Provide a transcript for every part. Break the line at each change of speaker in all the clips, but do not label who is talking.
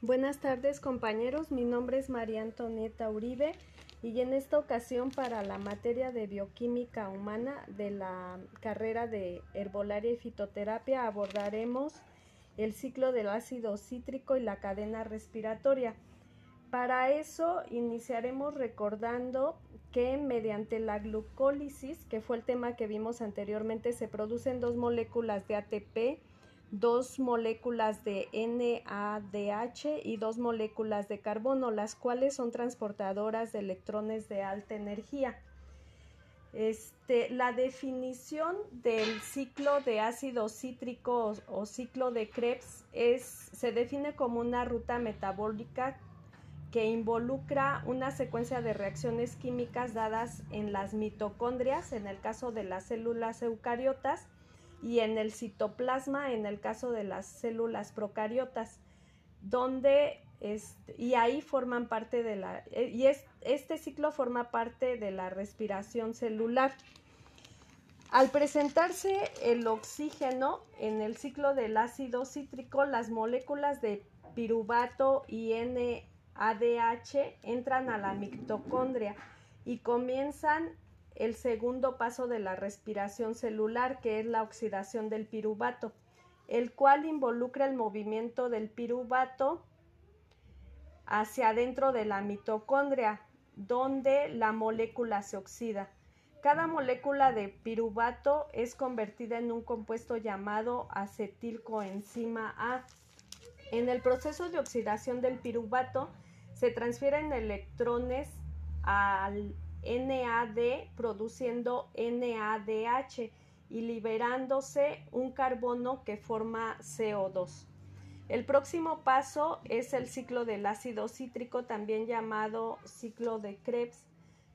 Buenas tardes compañeros, mi nombre es María Antonieta Uribe y en esta ocasión para la materia de bioquímica humana de la carrera de herbolaria y fitoterapia abordaremos el ciclo del ácido cítrico y la cadena respiratoria. Para eso iniciaremos recordando que mediante la glucólisis, que fue el tema que vimos anteriormente, se producen dos moléculas de ATP dos moléculas de NADH y dos moléculas de carbono, las cuales son transportadoras de electrones de alta energía. Este, la definición del ciclo de ácido cítrico o, ciclo de Krebs es, se define como una ruta metabólica que involucra una secuencia de reacciones químicas dadas en las mitocondrias, en el caso de las células eucariotas, y en el citoplasma en el caso de las células procariotas, donde y ahí forman parte de la eh, y este ciclo forma parte de la respiración celular. Al presentarse el oxígeno en el ciclo del ácido cítrico, las moléculas de piruvato y NADH entran a la mitocondria y comienzan el segundo paso de la respiración celular, que es la oxidación del piruvato, el cual involucra el movimiento del piruvato hacia adentro de la mitocondria, donde la molécula se oxida. Cada molécula de piruvato es convertida en un compuesto llamado acetilcoenzima A. En el proceso de oxidación del piruvato se transfieren electrones al NAD produciendo NADH y liberándose un carbono que forma CO2. El próximo paso es el ciclo del ácido cítrico, también llamado ciclo de Krebs,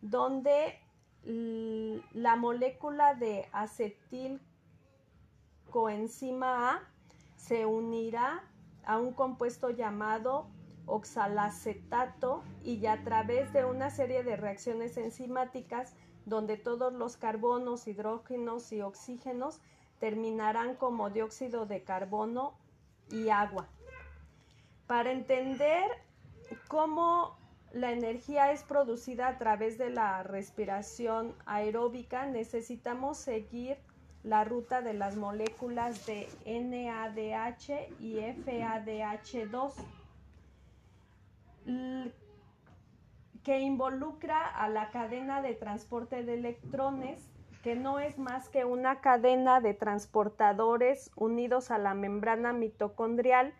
donde la molécula de acetilcoenzima A se unirá a un compuesto llamado oxalacetato y a través de una serie de reacciones enzimáticas donde todos los carbonos, hidrógenos y oxígenos terminarán como dióxido de carbono y agua. Para entender cómo la energía es producida a través de la respiración aeróbica, necesitamos seguir la ruta de las moléculas de NADH y FADH2 que involucra a la cadena de transporte de electrones, que no es más que una cadena de transportadores unidos a la membrana mitocondrial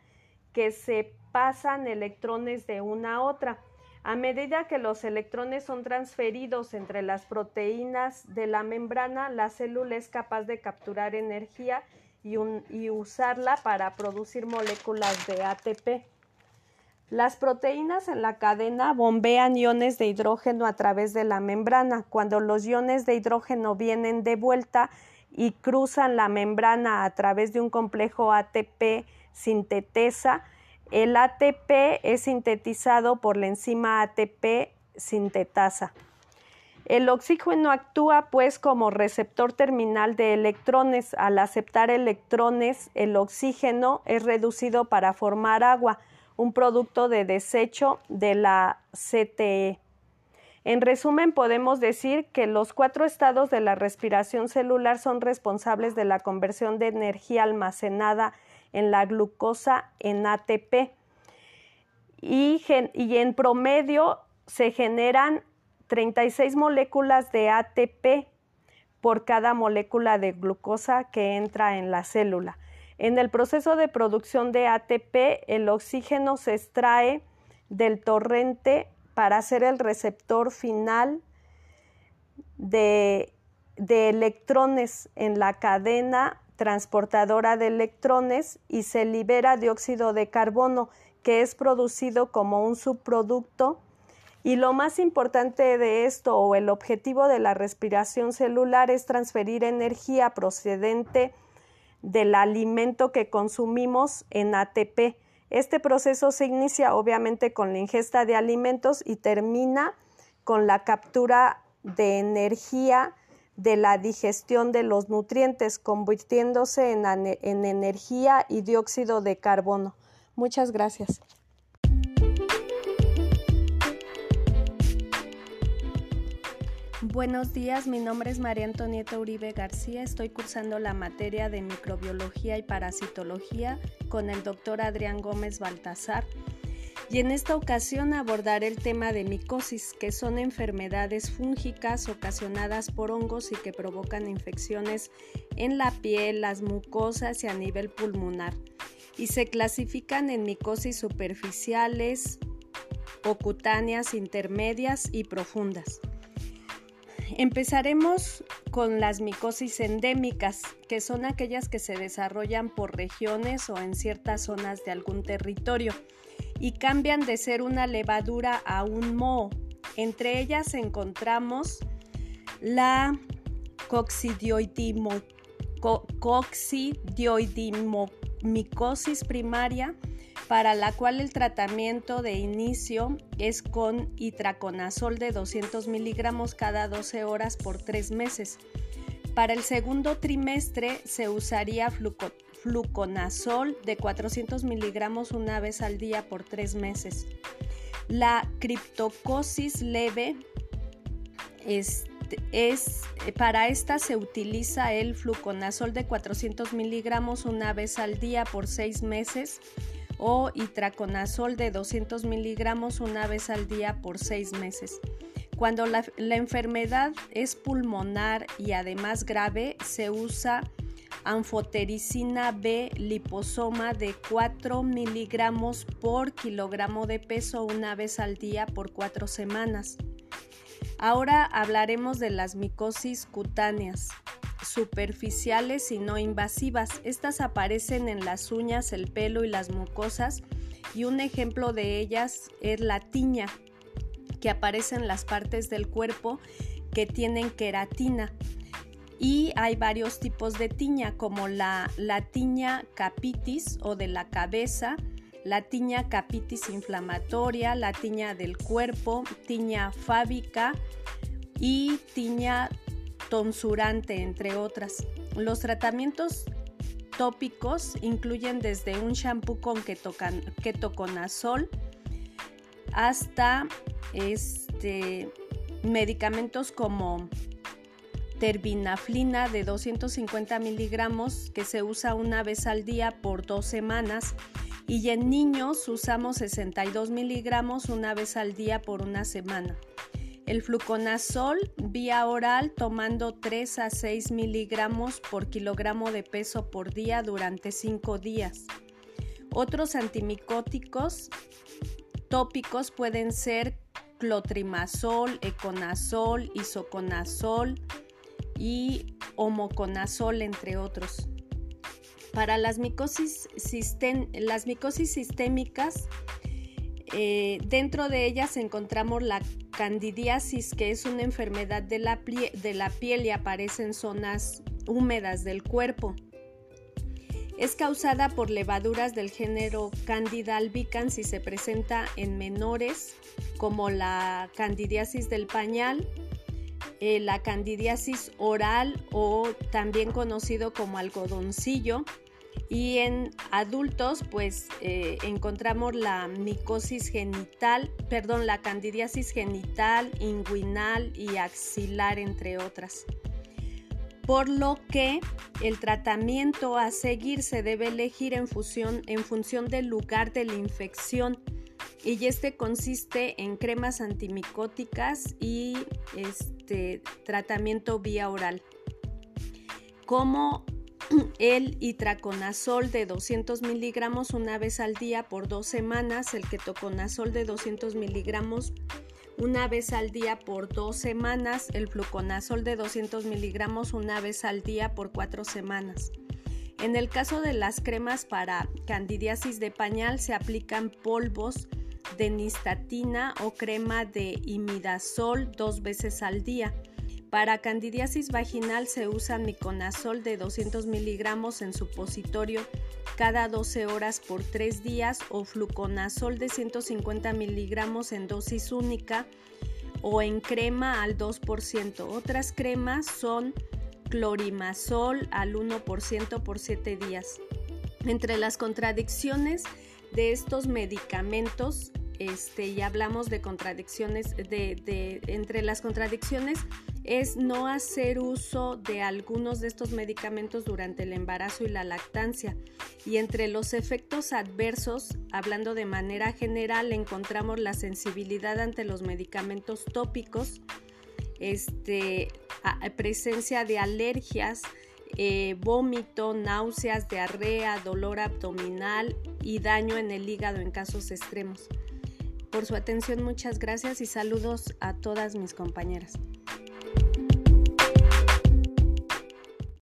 que se pasan electrones de una a otra. A medida que los electrones son transferidos entre las proteínas de la membrana, la célula es capaz de capturar energía y, y usarla para producir moléculas de ATP. Las proteínas en la cadena bombean iones de hidrógeno a través de la membrana. Cuando los iones de hidrógeno vienen de vuelta y cruzan la membrana a través de un complejo ATP sintetesa, el ATP es sintetizado por la enzima ATP sintetasa. El oxígeno actúa pues como receptor terminal de electrones. Al aceptar electrones, el oxígeno es reducido para formar agua un producto de desecho de la CTE. En resumen, podemos decir que los cuatro estados de la respiración celular son responsables de la conversión de energía almacenada en la glucosa en ATP y, en promedio se generan 36 moléculas de ATP por cada molécula de glucosa que entra en la célula. En el proceso de producción de ATP, el oxígeno se extrae del torrente para ser el receptor final de, electrones en la cadena transportadora de electrones y se libera dióxido de carbono que es producido como un subproducto. Y lo más importante de esto o el objetivo de la respiración celular es transferir energía procedente del alimento que consumimos en ATP. Este proceso se inicia obviamente con la ingesta de alimentos y termina con la captura de energía de la digestión de los nutrientes, convirtiéndose en, en energía y dióxido de carbono. Muchas gracias. Buenos días, mi nombre es María Antonieta Uribe García. Estoy cursando la materia de microbiología y parasitología con el doctor Adrián Gómez Baltazar. Y en esta ocasión abordaré el tema de micosis, que son enfermedades fúngicas ocasionadas por hongos y que provocan infecciones en la piel, las mucosas y a nivel pulmonar. Y se clasifican en micosis superficiales o cutáneas intermedias y profundas. Empezaremos con las micosis endémicas, que son aquellas que se desarrollan por regiones o en ciertas zonas de algún territorio y cambian de ser una levadura a un moho. Entre ellas encontramos la coccidioidimomicosis primaria, para la cual el tratamiento de inicio es con itraconazol de 200 miligramos cada 12 horas por 3 meses. Para el segundo trimestre se usaría fluconazol de 400 miligramos una vez al día por 3 meses. La criptocosis leve es, es, para esta se utiliza el fluconazol de 400 miligramos una vez al día por 6 meses o itraconazol de 200 miligramos una vez al día por seis meses. Cuando la, enfermedad es pulmonar y además grave, se usa anfotericina B liposoma de 4 miligramos por kilogramo de peso una vez al día por cuatro semanas. Ahora hablaremos de las micosis cutáneas superficiales y no invasivas. Estas aparecen en las uñas, el pelo y las mucosas y un ejemplo de ellas es la tiña, que aparece en las partes del cuerpo que tienen queratina. Y hay varios tipos de tiña, como la, la tiña capitis o de la cabeza, la tiña capitis inflamatoria, la tiña del cuerpo, tiña fábica y tiña tonsurante, entre otras. Los tratamientos tópicos incluyen desde un shampoo con ketoconazol hasta este, medicamentos como terbinaflina de 250 miligramos que se usa una vez al día por dos semanas y en niños usamos 62 miligramos una vez al día por una semana el fluconazol vía oral tomando 3 a 6 miligramos por kilogramo de peso por día durante 5 días. Otros antimicóticos tópicos pueden ser clotrimazol, econazol, isoconazol y homoconazol, entre otros. Para las micosis, las micosis sistémicas, eh, dentro de ellas encontramos la candidiasis, que es una enfermedad de la, de la piel y aparece en zonas húmedas del cuerpo. Es causada por levaduras del género Candida albicans y se presenta en menores como la candidiasis del pañal, eh, la candidiasis oral o también conocido como algodoncillo, y en adultos, pues eh, encontramos la micosis genital, perdón, la candidiasis genital, inguinal y axilar, entre otras. Por lo que el tratamiento a seguir se debe elegir en, en función del lugar de la infección y este consiste en cremas antimicóticas y este tratamiento vía oral. Como el itraconazol de 200 miligramos una vez al día por dos semanas, el ketoconazol de 200 miligramos una vez al día por dos semanas, el fluconazol de 200 miligramos una vez al día por cuatro semanas. En el caso de las cremas para candidiasis de pañal se aplican polvos de nistatina o crema de imidazol dos veces al día. Para candidiasis vaginal se usa miconazol de 200 miligramos en supositorio cada 12 horas por 3 días o fluconazol de 150 miligramos en dosis única o en crema al 2%. Otras cremas son clorimazol al 1% por 7 días. Entre las contradicciones de estos medicamentos, este, y hablamos de contradicciones, de, entre las contradicciones es no hacer uso de algunos de estos medicamentos durante el embarazo y la lactancia. Y entre los efectos adversos, hablando de manera general, encontramos la sensibilidad ante los medicamentos tópicos, este, presencia de alergias, eh, vómito, náuseas, diarrea, dolor abdominal y daño en el hígado en casos extremos. Por su atención muchas gracias y saludos a todas mis compañeras.